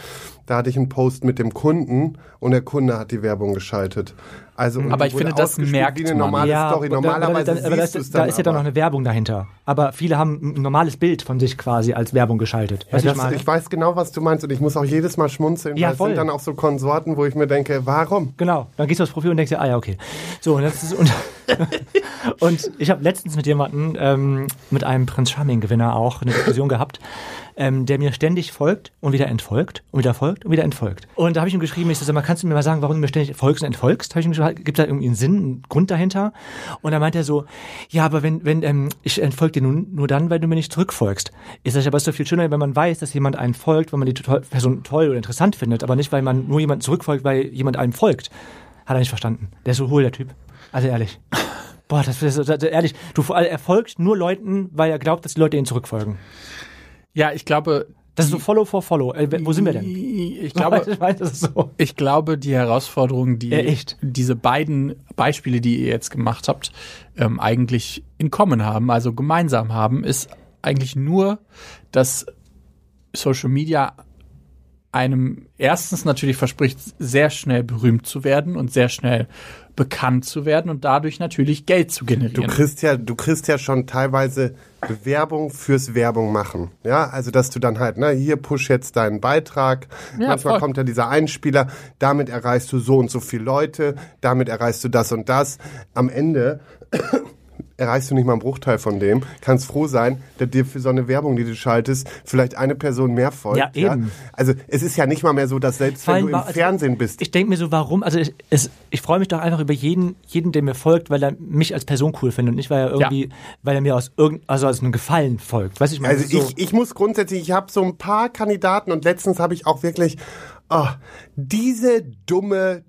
Speaker 3: Da hatte ich einen Post mit dem Kunden und der Kunde hat die Werbung geschaltet. Also, und
Speaker 1: Aber ich finde, das merkt
Speaker 3: wie eine
Speaker 1: man.
Speaker 3: normale Story.
Speaker 2: aber da-
Speaker 3: Normalerweise
Speaker 2: da, aber
Speaker 3: siehst
Speaker 2: da, ist ja dann noch eine Werbung dahinter. Aber viele haben ein normales Bild von sich quasi als Werbung geschaltet. Weißt du,
Speaker 3: Das,
Speaker 2: ich
Speaker 3: ich weiß genau, was du meinst und ich muss auch jedes Mal schmunzeln,
Speaker 2: Ja,
Speaker 3: weil es sind dann auch so Konsorten, wo ich mir denke, warum?
Speaker 2: Genau, dann gehst du aufs Profil und denkst dir, ah ja, okay. So, und, das ist, und, und ich habe letztens mit jemandem, ähm, mit einem Prinz Charming-Gewinner auch eine Diskussion gehabt, ähm, der mir ständig folgt und wieder entfolgt und wieder folgt und wieder entfolgt. Und da habe ich ihm geschrieben, ich so, sag mal, kannst du mir mal sagen, warum du mir ständig folgst und entfolgst? Habe ich ihm gesagt, gibt da irgendwie einen Sinn, einen Grund dahinter? Und dann meint er so, ja, aber wenn, wenn ähm, ich entfolge dir nur, nur dann, weil du mir nicht zurückfolgst. Ist das aber so viel schöner, wenn man weiß, dass jemand einen folgt, wenn man die to- Person toll oder interessant findet, aber nicht, weil man nur jemand zurückfolgt, weil jemand einem folgt. Hat er nicht verstanden. Der ist so hohl, der Typ. Also ehrlich. Boah, das ist ehrlich. Du er folgt nur Leuten, weil er glaubt, dass die Leute ihm zurückfolgen.
Speaker 1: Ja, ich glaube,
Speaker 2: Das ist so Follow for Follow. Äh, wo sind wir denn?
Speaker 1: ich glaube,
Speaker 2: ich weiß, das ist so.
Speaker 1: Ich glaube, die Herausforderung, die
Speaker 2: Ja,
Speaker 1: diese beiden Beispiele, die ihr jetzt gemacht habt, ähm, eigentlich in Common haben, also gemeinsam haben, ist eigentlich nur, dass Social Media einem erstens natürlich verspricht, sehr schnell berühmt zu werden und sehr schnell bekannt zu werden und dadurch natürlich Geld zu
Speaker 3: Du
Speaker 1: generieren.
Speaker 3: kriegst ja, du kriegst ja schon teilweise Werbung fürs Werbung machen. Ja, also dass du dann halt, ne, hier push jetzt deinen Beitrag.
Speaker 1: Ja,
Speaker 3: Manchmal
Speaker 1: voll.
Speaker 3: kommt ja dieser Einspieler, damit erreichst du so und so viele Leute, damit erreichst du das und das. Am Ende erreichst du nicht mal einen Bruchteil von dem. Kannst froh sein, dass dir für so eine Werbung, die du schaltest, vielleicht eine Person mehr folgt.
Speaker 2: Ja, eben.
Speaker 3: Also es ist ja nicht mal mehr so, dass selbst
Speaker 2: Vor
Speaker 3: wenn du im
Speaker 2: also,
Speaker 3: Fernsehen bist,
Speaker 2: Ich denke mir so, warum? Also ich, es, ich freue mich doch einfach über jeden, jeden, der mir folgt, weil er mich als Person cool findet und nicht, weil er irgendwie, weil er mir aus irgend, also aus einem Gefallen folgt. Weißt du, ich meine,
Speaker 3: Also
Speaker 2: so,
Speaker 3: ich, ich muss grundsätzlich, ich habe so ein paar Kandidaten und letztens habe ich auch wirklich, oh, diese dumme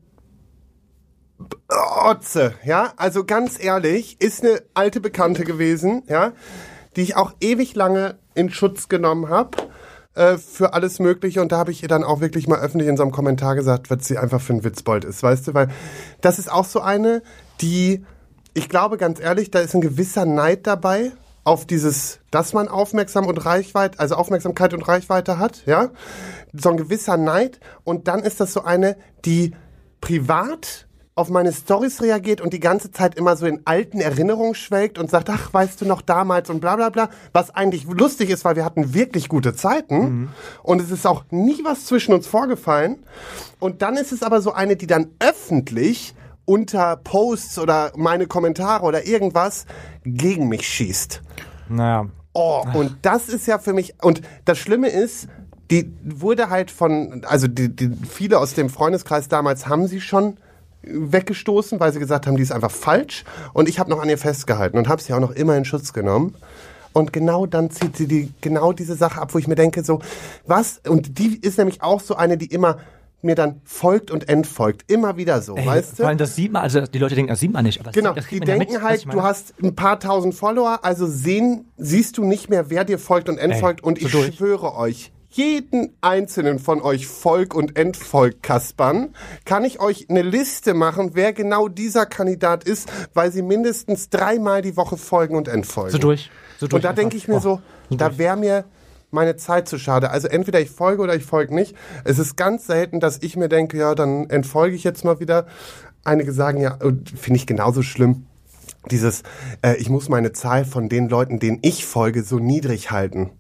Speaker 3: Otze, ja, also ganz ehrlich, ist eine alte Bekannte gewesen, ja, die ich auch ewig lange in Schutz genommen habe äh, für alles Mögliche. Und da habe ich ihr dann auch wirklich mal öffentlich in so einem Kommentar gesagt, was sie einfach für ein Witzbold ist, weißt du, weil das ist auch so eine, die, ich glaube ganz ehrlich, da ist ein gewisser Neid dabei auf dieses, dass man aufmerksam und Reichweite, also Aufmerksamkeit und Reichweite hat, ja, so ein gewisser Neid. Und dann ist das so eine, die privat auf meine Stories reagiert und die ganze Zeit immer so in alten Erinnerungen schwelgt und sagt, ach, weißt du noch damals und bla bla bla, was eigentlich lustig ist, weil wir hatten wirklich gute Zeiten und es ist auch nie was zwischen uns vorgefallen und dann ist es aber so eine, die dann öffentlich unter Posts oder meine Kommentare oder irgendwas gegen mich schießt.
Speaker 2: naja.
Speaker 3: Oh, und das ist ja für mich, und das Schlimme ist, die wurde halt von, also die, die, viele aus dem Freundeskreis damals haben sie schon weggestoßen, weil sie gesagt haben, die ist einfach falsch. Und ich habe noch an ihr festgehalten und habe sie auch noch immer in Schutz genommen. Und genau dann zieht sie die, genau diese Sache ab, wo ich mir denke, so, was? Und die ist nämlich auch so eine, die immer mir dann folgt und entfolgt. Immer wieder so,
Speaker 2: Ey,
Speaker 3: weißt du?
Speaker 2: Vor allem, das sieht man, also die Leute denken, das sieht man nicht. Aber
Speaker 3: Genau, die
Speaker 2: man ja
Speaker 3: denken
Speaker 2: mit,
Speaker 3: halt, du hast ein paar tausend Follower, also sehen, siehst du nicht mehr, wer dir folgt und entfolgt.
Speaker 2: Ey,
Speaker 3: und
Speaker 2: so
Speaker 3: ich
Speaker 2: durch.
Speaker 3: schwöre euch, jeden einzelnen von euch folg und entfolgt Kaspern, kann ich euch eine Liste machen, wer genau dieser Kandidat ist, weil sie mindestens dreimal die Woche folgen und entfolgen.
Speaker 2: So durch. So durch
Speaker 3: Und da denke ich mir
Speaker 2: Oh,
Speaker 3: so, da wäre mir meine Zeit zu schade. Also entweder ich folge oder ich folge nicht. Es ist ganz selten, dass ich mir denke, ja, dann entfolge ich jetzt mal wieder. Einige sagen ja, finde ich genauso schlimm. Dieses, äh, ich muss meine Zahl von den Leuten, denen ich folge, so niedrig halten.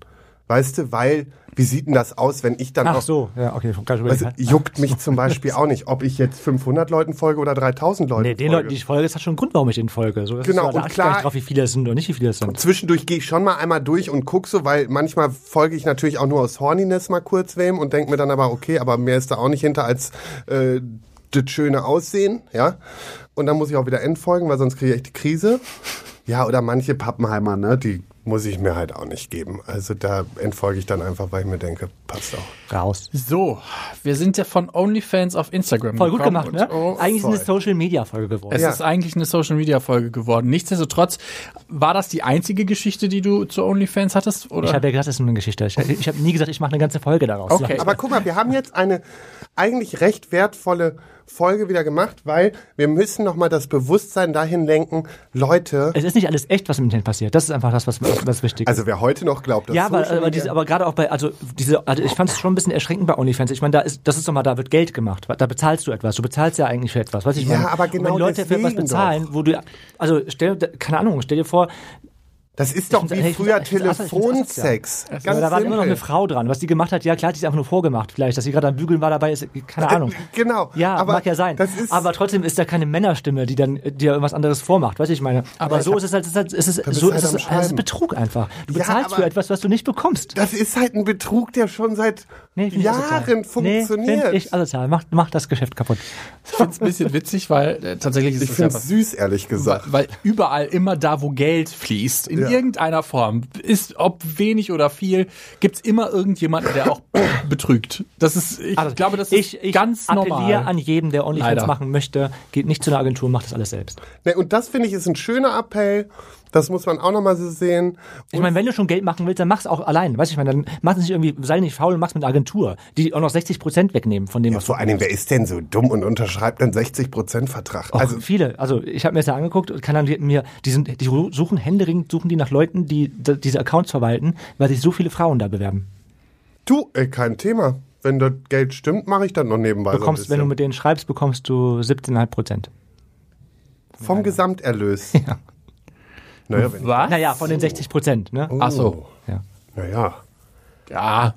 Speaker 3: Weißt du, weil, wie sieht denn das aus, wenn ich dann
Speaker 2: Ach
Speaker 3: auch
Speaker 2: so, ja, okay. Kann ich überlegen.
Speaker 3: juckt mich zum Beispiel auch nicht, ob ich jetzt 500 Leuten folge oder 3000 Leuten
Speaker 2: Nee, den
Speaker 3: folge.
Speaker 2: Leuten, die ich folge, das hat schon einen Grund, warum ich denen folge. So, das
Speaker 3: Genau,
Speaker 2: ist, so, da
Speaker 3: und klar-
Speaker 2: nicht drauf, wie viele es sind oder nicht, wie viele es sind.
Speaker 3: Zwischendurch gehe ich schon mal einmal durch und gucke so, weil manchmal folge ich natürlich auch nur aus Horniness mal kurz wem und denke mir dann aber, okay, aber mehr ist da auch nicht hinter als äh, das schöne Aussehen, ja. Und dann muss ich auch wieder entfolgen, weil sonst kriege ich echt die Krise. Ja, oder manche Pappenheimer, ne, die muss ich mir halt auch nicht geben. Also da entfolge ich dann einfach, weil ich mir denke, passt auch.
Speaker 2: Raus.
Speaker 1: So, wir sind ja von OnlyFans auf Instagram
Speaker 2: Voll gut gemacht, ne?
Speaker 1: Oh,
Speaker 2: Eigentlich ist eine
Speaker 3: voll.
Speaker 2: Social-Media-Folge geworden.
Speaker 1: es
Speaker 3: Ja.
Speaker 1: ist eigentlich eine Social Media Folge geworden. Nichtsdestotrotz, war das die einzige Geschichte, die du zu OnlyFans hattest? Oder?
Speaker 2: Ich habe ja gesagt, das ist nur eine Geschichte. Ich, ich habe nie gesagt, ich mache eine ganze Folge daraus.
Speaker 1: Okay.
Speaker 3: Aber guck mal, wir haben jetzt eine eigentlich recht wertvolle Folge wieder gemacht, weil wir müssen nochmal das Bewusstsein dahin lenken, Leute,
Speaker 2: Es ist nicht alles echt, was im Internet passiert. Das ist einfach das, was, was wichtig ist.
Speaker 3: also wer heute noch glaubt, dass
Speaker 2: Ja, aber, aber, diese, aber gerade auch bei, also diese, also ich fand es schon ein bisschen erschreckend bei OnlyFans. Ich meine, da ist, das ist doch mal, da wird Geld gemacht. Da bezahlst du etwas. Du bezahlst ja eigentlich für etwas. Was ich
Speaker 3: Ja,
Speaker 2: meine.
Speaker 3: aber
Speaker 2: Und
Speaker 3: genau
Speaker 2: wenn Leute für etwas bezahlen, wo du, also stell, keine Ahnung, stell dir vor,
Speaker 3: das ist doch wie früher Telefonsex.
Speaker 2: aber
Speaker 3: Ganz
Speaker 2: da war immer noch eine. Frau dran. Was die gemacht hat, ja klar, die ist einfach nur vorgemacht. Vielleicht, dass sie gerade am Bügeln war dabei, ist, keine Ahnung.
Speaker 3: Genau.
Speaker 2: Ja,
Speaker 3: aber
Speaker 2: mag ja sein.
Speaker 3: Das ist,
Speaker 2: aber trotzdem ist da keine Männerstimme, die dann äh, dir irgendwas anderes vormacht. Weißt du, ich meine. Aber, so ist es halt, es ist, halt- es so
Speaker 3: halt
Speaker 2: ist es, es ist. Betrug einfach. Du
Speaker 3: Ja,
Speaker 2: bezahlst
Speaker 3: aber-
Speaker 2: für etwas, was du nicht bekommst.
Speaker 3: das ist halt ein Betrug, der schon seit
Speaker 2: Nee.
Speaker 3: Jahren
Speaker 2: Nee,
Speaker 3: funktioniert.
Speaker 2: find ich asozial. Macht, macht das Geschäft kaputt.
Speaker 1: Ich finde es ein bisschen witzig, weil äh, tatsächlich ist
Speaker 3: ich
Speaker 1: es
Speaker 3: finde
Speaker 1: ja
Speaker 3: es süß, ehrlich gesagt.
Speaker 1: Weil überall immer da, wo Geld fließt, in
Speaker 3: Ja.
Speaker 1: irgendeiner Form, ist ob wenig oder viel, gibt's immer irgendjemanden, der auch betrügt. Das ist, ich
Speaker 2: Also,
Speaker 1: glaube, das ist
Speaker 2: ich, ich
Speaker 1: ganz
Speaker 2: appelliere
Speaker 1: normal.
Speaker 2: an jeden, der OnlyFans
Speaker 1: Leider.
Speaker 2: machen möchte, geht nicht zu einer Agentur, macht das alles selbst.
Speaker 3: Ne, und das finde ich ist ein schöner Appell. Das muss man auch nochmal so sehen.
Speaker 2: Ich meine, wenn du schon Geld machen willst, dann mach's auch allein. Weißt du, ich meine, dann mach es nicht irgendwie, sei nicht faul und mach's mit einer Agentur, die auch noch 60 Prozent wegnehmen von dem,
Speaker 3: Ja,
Speaker 2: was
Speaker 3: vor Dingen, wer ist denn so dumm und unterschreibt einen 60% Vertrag?
Speaker 2: Och,
Speaker 3: Also,
Speaker 2: viele. Also ich habe mir das ja angeguckt und kann dann mir, die sind, die suchen händeringend, suchen die nach Leuten, die diese Accounts verwalten, weil sich so viele Frauen da bewerben.
Speaker 3: du, ey, kein Thema. Wenn das Geld stimmt, mache ich das noch nebenbei.
Speaker 2: Bekommst,
Speaker 3: so
Speaker 2: wenn du mit denen schreibst, bekommst du 17,5 Prozent.
Speaker 3: Vom Gesamterlös.
Speaker 2: Ja.
Speaker 3: Naja, wenn
Speaker 1: Was?
Speaker 2: Naja, von den 60 Prozent, ne?
Speaker 1: Ach so.
Speaker 2: Ja.
Speaker 3: Naja.
Speaker 1: Ja,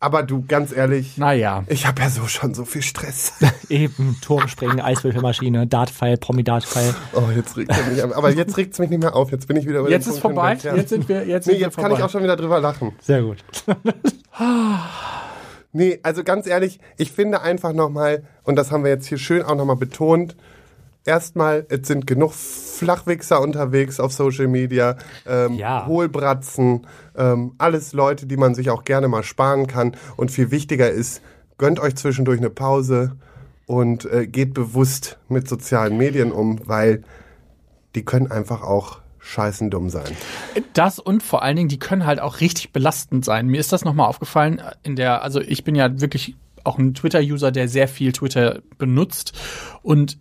Speaker 3: Aber du, ganz ehrlich,
Speaker 1: naja.
Speaker 3: ich habe ja so schon so viel Stress.
Speaker 2: Eben, Turmspringen, Eiswürfelmaschine, Dartpfeil, Promi-Dartpfeil.
Speaker 3: Oh, jetzt regt es mich an. Aber jetzt regt es mich nicht mehr auf. Jetzt bin ich wieder über
Speaker 1: Jetzt
Speaker 3: den
Speaker 1: ist
Speaker 3: Punkt
Speaker 1: vorbei.
Speaker 3: hinweg, ja.
Speaker 1: Jetzt sind wir, jetzt
Speaker 3: Nee,
Speaker 1: sind wir
Speaker 3: jetzt
Speaker 1: vorbei.
Speaker 3: kann ich auch schon wieder drüber lachen.
Speaker 2: Sehr gut.
Speaker 3: Nee, also ganz ehrlich, ich finde einfach nochmal, und das haben wir jetzt hier schön auch nochmal betont, erstmal, es sind genug Flachwichser unterwegs auf Social Media, ähm,
Speaker 2: Ja.
Speaker 3: Hohlbratzen, ähm, alles Leute, die man sich auch gerne mal sparen kann. Und viel wichtiger ist, gönnt euch zwischendurch eine Pause und äh, geht bewusst mit sozialen Medien um, weil die können einfach auch scheißen dumm sein.
Speaker 1: Das und vor allen Dingen, die können halt auch richtig belastend sein. Mir ist das nochmal aufgefallen, in der, also ich bin ja wirklich auch ein Twitter-User, der sehr viel Twitter benutzt. Und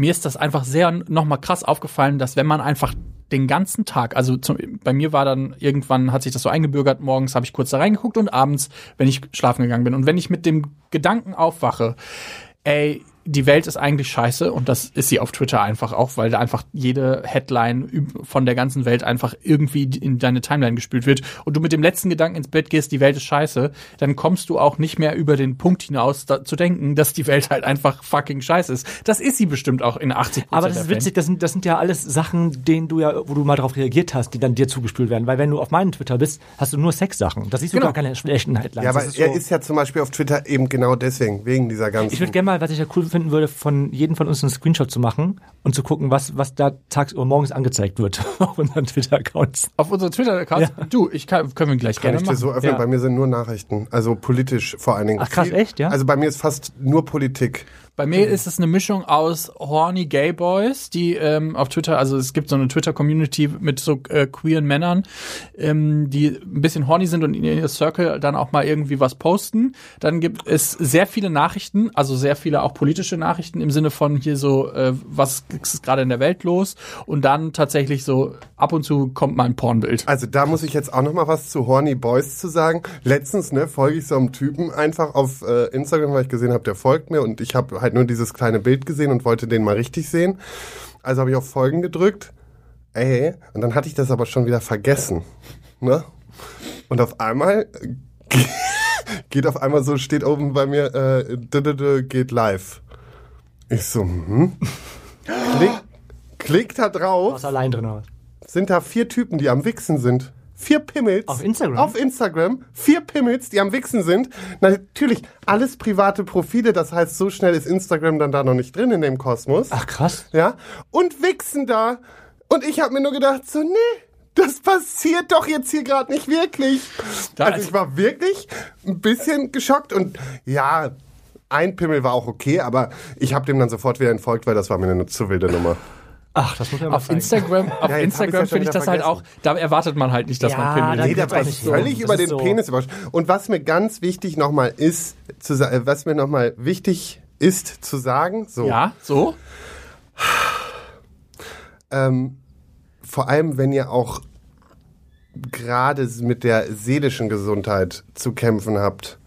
Speaker 1: mir ist das einfach sehr nochmal krass aufgefallen, dass wenn man einfach den ganzen Tag, also zum, bei mir war dann irgendwann hat sich das so eingebürgert, morgens habe ich kurz da reingeguckt und abends, wenn ich schlafen gegangen bin. Und wenn ich mit dem Gedanken aufwache, ey, die Welt ist eigentlich scheiße und das ist sie auf Twitter einfach auch, weil da einfach jede Headline von der ganzen Welt einfach irgendwie in deine Timeline gespült wird und du mit dem letzten Gedanken ins Bett gehst, die Welt ist scheiße, dann kommst du auch nicht mehr über den Punkt hinaus da, zu denken, dass die Welt halt einfach fucking scheiße ist. Das ist sie bestimmt auch in 80
Speaker 2: Aber das ist witzig, das sind, das sind ja alles Sachen, denen du ja, wo du mal drauf reagiert hast, die dann dir zugespült werden. Weil wenn du auf meinem Twitter bist, hast du nur Sexsachen. Da siehst du
Speaker 1: Genau.
Speaker 2: gar keine schlechten Headlines.
Speaker 3: Ja, aber
Speaker 2: Das ist
Speaker 3: er
Speaker 2: so-
Speaker 3: ist ja zum Beispiel auf Twitter eben genau deswegen, wegen dieser ganzen.
Speaker 2: Ich würde gerne mal, was ich ja cool finden würde, von jedem von uns einen Screenshot zu machen und zu gucken, was, was da tagsüber morgens angezeigt wird auf unseren Twitter-Accounts.
Speaker 1: auf unserem Twitter-Account. Du, ich kann, können wir gleich
Speaker 3: Kann
Speaker 1: gerne
Speaker 3: ich dir
Speaker 1: machen.
Speaker 3: so öffnen?
Speaker 2: Ja.
Speaker 3: Bei mir sind nur Nachrichten, also politisch vor allen Dingen.
Speaker 2: Ach, krass, echt, ja?
Speaker 3: Also bei mir ist fast nur Politik.
Speaker 1: Bei mir ist es eine Mischung aus horny Gay Boys, die ähm, auf Twitter, also es gibt so eine Twitter-Community mit so äh, queeren Männern, ähm, die ein bisschen horny sind und in ihr Circle dann auch mal irgendwie was posten. Dann gibt es sehr viele Nachrichten, also sehr viele auch politische Nachrichten im Sinne von hier so, äh, was ist gerade in der Welt los? Und dann tatsächlich so, ab und zu kommt mal ein Pornbild.
Speaker 3: Also da muss ich jetzt auch noch mal was zu Horny Boys zu sagen. Letztens ne, folge ich so einem Typen einfach auf äh, Instagram, weil ich gesehen habe, der folgt mir und ich habe halt nur dieses kleine Bild gesehen und wollte den mal richtig sehen. Also habe ich auf Folgen gedrückt. Ey, und dann hatte ich das aber schon wieder vergessen. Ne? Und auf einmal geht auf einmal so, steht oben bei mir, äh, geht live. Ich so, hm? Klick, klick da drauf
Speaker 2: Was allein drin aus.
Speaker 3: sind da vier Typen, die am Wichsen sind. Vier Pimmels.
Speaker 2: Auf Instagram?
Speaker 3: Auf Instagram. Vier Pimmels, die am Wichsen sind. Natürlich alles private Profile, das heißt, so schnell ist Instagram dann da noch nicht drin in dem Kosmos.
Speaker 2: Ach krass.
Speaker 3: Ja. Und wichsen da. Und ich habe mir nur gedacht, so, nee. Das passiert doch jetzt hier gerade nicht wirklich. Also ich war wirklich ein bisschen geschockt und ja, ein Pimmel war auch okay, aber ich habe dem dann sofort wieder entfolgt, weil das war mir eine zu wilde Nummer.
Speaker 2: Ach, das muss man mal
Speaker 1: Auf
Speaker 2: zeigen.
Speaker 1: Instagram, auf
Speaker 3: Ja,
Speaker 1: Instagram
Speaker 3: ja
Speaker 1: finde ich das halt auch,
Speaker 3: vergessen.
Speaker 1: da erwartet man halt nicht, dass
Speaker 2: Ja,
Speaker 1: man Pimmel
Speaker 2: da
Speaker 3: Nee,
Speaker 1: sieht.
Speaker 3: da war ich
Speaker 2: so.
Speaker 3: völlig
Speaker 2: Das
Speaker 3: über den
Speaker 2: so.
Speaker 3: Penis überrascht. Und was mir ganz wichtig nochmal ist, zu, äh, was mir nochmal wichtig ist zu sagen, so,
Speaker 1: Ja, so?
Speaker 3: ähm, vor allem wenn ihr auch gerade mit der seelischen Gesundheit zu kämpfen habt,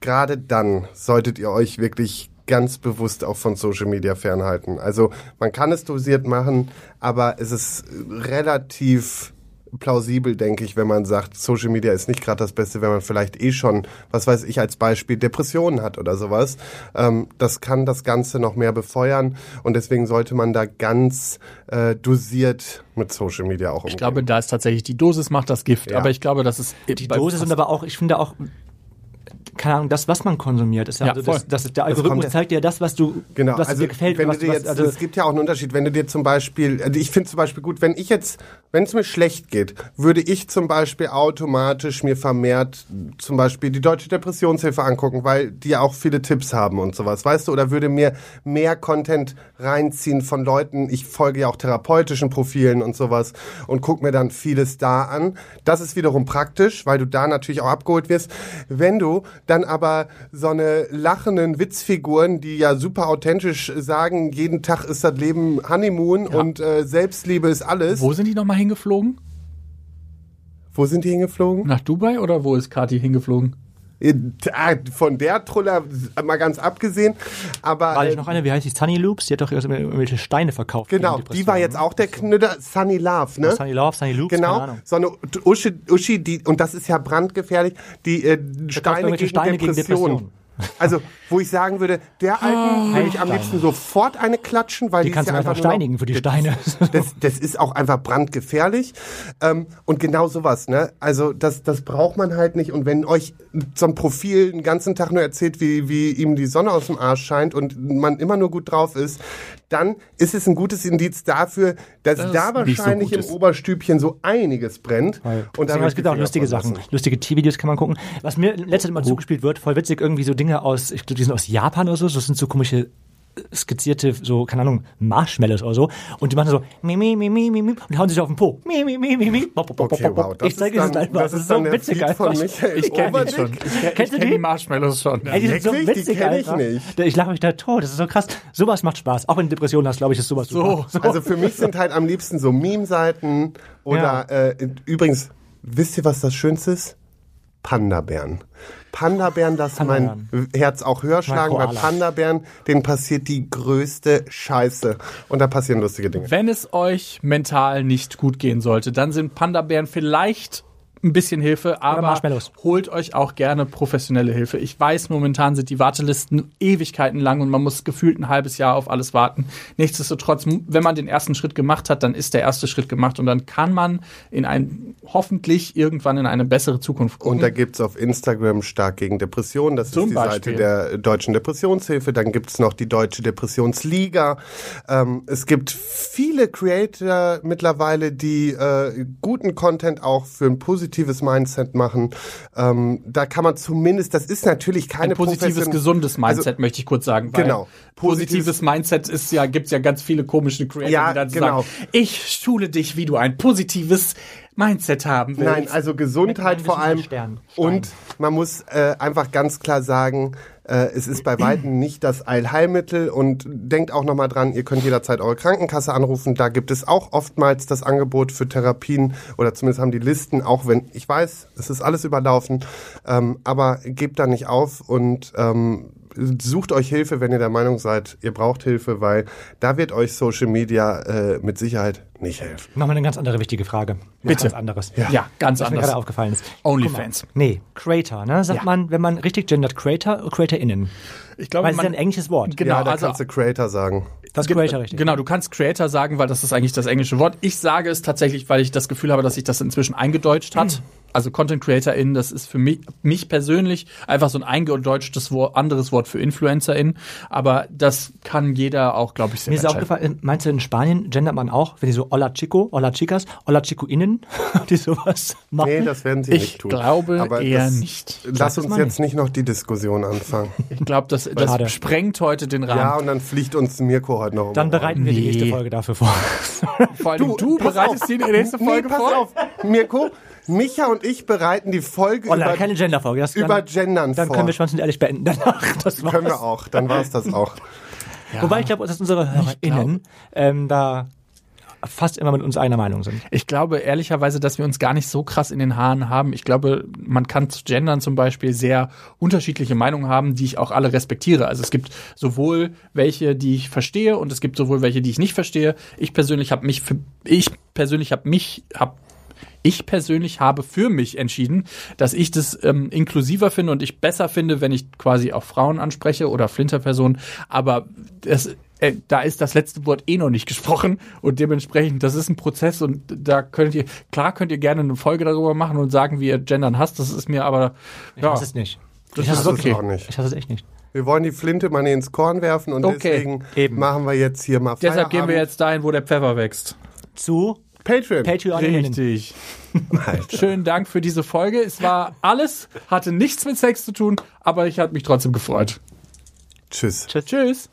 Speaker 3: gerade dann solltet ihr euch wirklich ganz bewusst auch von Social Media fernhalten. Also man kann es dosiert machen, aber es ist relativ plausibel, denke ich, wenn man sagt, Social Media ist nicht gerade das Beste, wenn man vielleicht eh schon, was weiß ich als Beispiel, Depressionen hat oder sowas. Ähm, das kann das Ganze noch mehr befeuern und deswegen sollte man da ganz äh, dosiert mit Social Media auch umgehen.
Speaker 1: Ich glaube, da ist tatsächlich die Dosis macht das Gift,
Speaker 3: Ja.
Speaker 1: aber ich glaube, das ist
Speaker 2: Die Dosis und aber auch, ich finde auch, keine Ahnung, das, was man konsumiert, ist ja,
Speaker 1: Ja,
Speaker 2: also
Speaker 1: voll.
Speaker 2: das, das, der Algorithmus
Speaker 3: ja-
Speaker 2: zeigt dir das, was du,
Speaker 3: Genau,
Speaker 2: was
Speaker 3: also
Speaker 2: dir gefällt.
Speaker 3: wenn
Speaker 2: was,
Speaker 3: du dir
Speaker 2: was,
Speaker 3: jetzt,
Speaker 2: also,
Speaker 3: es gibt ja auch einen Unterschied, wenn du dir zum Beispiel, also ich finde zum Beispiel gut, wenn ich jetzt, wenn es mir schlecht geht, würde ich zum Beispiel automatisch mir vermehrt zum Beispiel die Deutsche Depressionshilfe angucken, weil die ja auch viele Tipps haben und sowas, weißt du, oder würde mir mehr Content reinziehen von Leuten, ich folge ja auch therapeutischen Profilen und sowas und guck mir dann vieles da an. Das ist wiederum praktisch, weil du da natürlich auch abgeholt wirst. Wenn du dann aber so eine lachenden Witzfiguren, die ja super authentisch sagen, jeden Tag ist das Leben Honeymoon und äh, Selbstliebe ist alles.
Speaker 1: Wo sind die nochmal hingeflogen?
Speaker 3: Wo sind die hingeflogen?
Speaker 1: Nach Dubai oder wo ist Kati hingeflogen?
Speaker 3: Äh, ah, Von der Truller mal ganz abgesehen. Aber
Speaker 2: war
Speaker 3: äh,
Speaker 2: ich noch eine, wie heißt die, Sunny Loops? Die hat doch irgendwelche Steine verkauft.
Speaker 3: genau, die war
Speaker 2: Depressionen.
Speaker 3: jetzt auch der Knüller Sunny Love, ne?
Speaker 2: Sunny Love, Sunny Loops, keine
Speaker 3: Genau,
Speaker 2: Ahnung.
Speaker 3: so eine Uschi, Uschi die, und das ist ja brandgefährlich, die äh, Steine, gegen,
Speaker 2: Steine gegen
Speaker 3: Depression. Also, wo ich sagen würde, der Alten würde ich am liebsten sofort eine klatschen, weil
Speaker 2: Die
Speaker 3: die,
Speaker 2: kannst
Speaker 3: ist
Speaker 2: du
Speaker 3: ja
Speaker 2: einfach
Speaker 3: noch-
Speaker 2: steinigen für die Steine.
Speaker 3: Das, das ist auch einfach brandgefährlich. Ähm, und genau sowas, ne? Also das, das braucht man halt nicht. Und wenn euch so ein Profil den ganzen Tag nur erzählt, wie, wie ihm die Sonne aus dem Arsch scheint und man immer nur gut drauf ist, dann ist es ein gutes Indiz dafür, dass
Speaker 1: Das
Speaker 3: da
Speaker 1: so
Speaker 3: wahrscheinlich
Speaker 1: gut
Speaker 3: im. Oberstübchen so einiges brennt. Und da
Speaker 2: Deswegen,
Speaker 3: wird
Speaker 2: es gibt auch lustige Sachen.
Speaker 3: lassen.
Speaker 2: Lustige T-Videos kann man gucken. Was mir letztes Mal zugespielt wird, voll witzig, irgendwie so Dinge aus, ich glaube, die sind aus Japan oder so. Das sind so komische skizzierte, so, keine Ahnung, Marshmallows oder so. Und die machen so, mi, mi, mi, mi, mi, mi, und hauen sich auf den Po. Mi, mi, mi, mi, mi. Bop, bop,
Speaker 3: Okay,
Speaker 2: bop,
Speaker 3: wow. Das
Speaker 2: ich zeige
Speaker 3: ist
Speaker 2: es einfach.
Speaker 3: das ist
Speaker 2: so witzig einfach.
Speaker 1: Ich kenne die schon. Ich, kenn-
Speaker 2: Kennst du
Speaker 1: ich kenn
Speaker 2: die?
Speaker 1: die Marshmallows schon. Ja.
Speaker 2: Ey, die sind so
Speaker 3: Wirklich? Die
Speaker 2: witzig
Speaker 3: kenn ich nicht.
Speaker 2: Ich lache mich da tot. Das ist so krass. Sowas macht Spaß. Auch wenn du Depressionen hast, glaube ich, ist sowas
Speaker 1: So.
Speaker 2: super.
Speaker 3: Also für mich sind halt am liebsten so Meme-Seiten oder äh, übrigens, wisst ihr, was das Schönste ist? Panda-Bären. Panda-Bären lassen mein Herz auch höher schlagen, weil. Panda-Bären, denen passiert die größte Scheiße. Und da passieren lustige Dinge.
Speaker 1: Wenn es euch mental nicht gut gehen sollte, dann sind Panda-Bären vielleicht ein bisschen Hilfe, aber holt euch auch gerne professionelle Hilfe. Ich weiß, momentan sind die Wartelisten Ewigkeiten lang und man muss gefühlt ein halbes Jahr auf alles warten. Nichtsdestotrotz, wenn man den ersten Schritt gemacht hat, dann ist der erste Schritt gemacht und dann kann man in ein, hoffentlich irgendwann in eine bessere Zukunft gucken.
Speaker 3: Und da gibt's auf Instagram stark gegen Depressionen. Das
Speaker 1: Zum
Speaker 3: ist die
Speaker 1: Beispiel.
Speaker 3: Seite der Deutschen Depressionshilfe. Dann gibt's noch die Deutsche Depressionsliga. Ähm, es gibt viele Creator mittlerweile, die äh, guten Content auch für ein positives Mindset machen. Ähm, da kann man zumindest, das ist natürlich keine
Speaker 1: ein positives, gesundes Mindset,
Speaker 3: Also,
Speaker 1: möchte ich kurz sagen. Weil
Speaker 3: Genau.
Speaker 1: Positives
Speaker 3: Positives-
Speaker 1: Mindset ist ja, gibt's ja ganz viele komische Creator,
Speaker 3: Ja,
Speaker 1: die dann
Speaker 3: genau.
Speaker 1: sagen, ich schule dich, wie du ein positives Mindset haben willst.
Speaker 3: Nein, also Gesundheit vor allem. Und man muss äh, einfach ganz klar sagen, äh, es ist bei Weitem nicht das Allheilmittel und denkt auch nochmal dran, ihr könnt jederzeit eure Krankenkasse anrufen. Da gibt es auch oftmals das Angebot für Therapien oder zumindest haben die Listen, auch wenn ich weiß, es ist alles überlaufen, ähm, aber gebt da nicht auf und ähm, sucht euch Hilfe, wenn ihr der Meinung seid, ihr braucht Hilfe, weil da wird euch Social Media äh, mit Sicherheit nicht helfen.
Speaker 2: Machen wir eine ganz andere wichtige Frage.
Speaker 1: Bitte.
Speaker 2: Ganz anderes.
Speaker 1: Ja, ganz
Speaker 2: Was mir
Speaker 1: anders.
Speaker 2: gerade aufgefallen ist.
Speaker 1: Onlyfans.
Speaker 2: Nee, Creator, ne? Sagt
Speaker 1: Ja.
Speaker 2: man, wenn man richtig gendert, Creator oder CreatorInnen?
Speaker 1: Ich glaube,
Speaker 2: Weil es ist
Speaker 1: man,
Speaker 2: ja ein englisches Wort.
Speaker 1: Genau,
Speaker 3: ja, da
Speaker 1: also
Speaker 3: kannst du Creator sagen.
Speaker 2: Das ist Creator richtig.
Speaker 1: Genau, du kannst Creator sagen, weil das ist eigentlich das englische Wort. Ich sage es tatsächlich, weil ich das Gefühl habe, dass sich das inzwischen eingedeutscht hat. Also Content CreatorInnen, das ist für mich, mich persönlich einfach so ein eingedeutschtes Wort, anderes Wort für InfluencerInnen. Aber das kann jeder auch, glaube ich,
Speaker 2: Mir ist auch gefallen, meinst du in Spanien gendert man auch, wenn die so Hola Chico, Hola Chicas, Hola Chico-Innen, die sowas machen?
Speaker 3: Nee, das werden sie
Speaker 1: Ich
Speaker 3: nicht tun.
Speaker 1: glaube
Speaker 3: Aber
Speaker 1: eher
Speaker 3: das,
Speaker 1: nicht.
Speaker 3: Lass uns jetzt nicht noch die Diskussion anfangen.
Speaker 1: Ich glaube, das,
Speaker 2: Schade.
Speaker 1: das sprengt heute den Rahmen.
Speaker 3: Ja, und dann fliegt uns Mirko heute noch um.
Speaker 2: Dann
Speaker 3: die
Speaker 2: bereiten wir die
Speaker 1: Nee.
Speaker 2: nächste Folge dafür vor.
Speaker 1: Vor allem du,
Speaker 3: pass
Speaker 1: bereitest
Speaker 3: auf.
Speaker 1: die nächste Folge
Speaker 3: nee, pass
Speaker 1: vor.
Speaker 3: auf, Mirko. Micha und ich bereiten die Folge
Speaker 2: Hola,
Speaker 3: über,
Speaker 2: keine Genderfolge. Das
Speaker 3: über
Speaker 2: dann,
Speaker 3: Gendern
Speaker 2: dann
Speaker 3: vor.
Speaker 2: können wir schwanz und ehrlich beenden danach. Das war's.
Speaker 3: Können wir auch. Dann war es das auch.
Speaker 2: Wobei ich glaube, dass unsere HörerInnen ähm, da fast immer mit uns einer Meinung sind.
Speaker 1: Ich glaube ehrlicherweise, dass wir uns gar nicht so krass in den Haaren haben. Ich glaube, man kann zu Gendern zum Beispiel sehr unterschiedliche Meinungen haben, die ich auch alle respektiere. Also es gibt sowohl welche, die ich verstehe und es gibt sowohl welche, die ich nicht verstehe. Ich persönlich habe mich für, ich persönlich habe mich, habe ich persönlich habe für mich entschieden, dass ich das ähm, inklusiver finde und ich besser finde, wenn ich quasi auch Frauen anspreche oder Flinterpersonen. Aber das, äh, da ist das letzte Wort eh noch nicht gesprochen und dementsprechend, das ist ein Prozess und da könnt ihr, klar könnt ihr gerne eine Folge darüber machen und sagen, wie ihr Gendern hasst. Das ist mir aber,
Speaker 2: Ich
Speaker 1: ja,
Speaker 2: hasse es nicht.
Speaker 1: das
Speaker 2: ich hasse
Speaker 1: ist
Speaker 2: es
Speaker 1: okay.
Speaker 3: auch nicht.
Speaker 2: Ich hasse es echt nicht.
Speaker 3: Wir wollen die Flinte mal ins Korn werfen und
Speaker 1: Okay,
Speaker 3: deswegen
Speaker 2: eben.
Speaker 3: machen wir jetzt hier mal
Speaker 1: Deshalb gehen wir
Speaker 3: Feierabend.
Speaker 1: jetzt dahin, wo der Pfeffer wächst.
Speaker 2: Zu
Speaker 3: Patreon.
Speaker 2: Patreon-Innen.
Speaker 1: Richtig. Schönen Dank für diese Folge. Es war alles, hatte nichts mit Sex zu tun, aber ich habe mich trotzdem gefreut.
Speaker 3: Tschüss.
Speaker 1: Tschüss.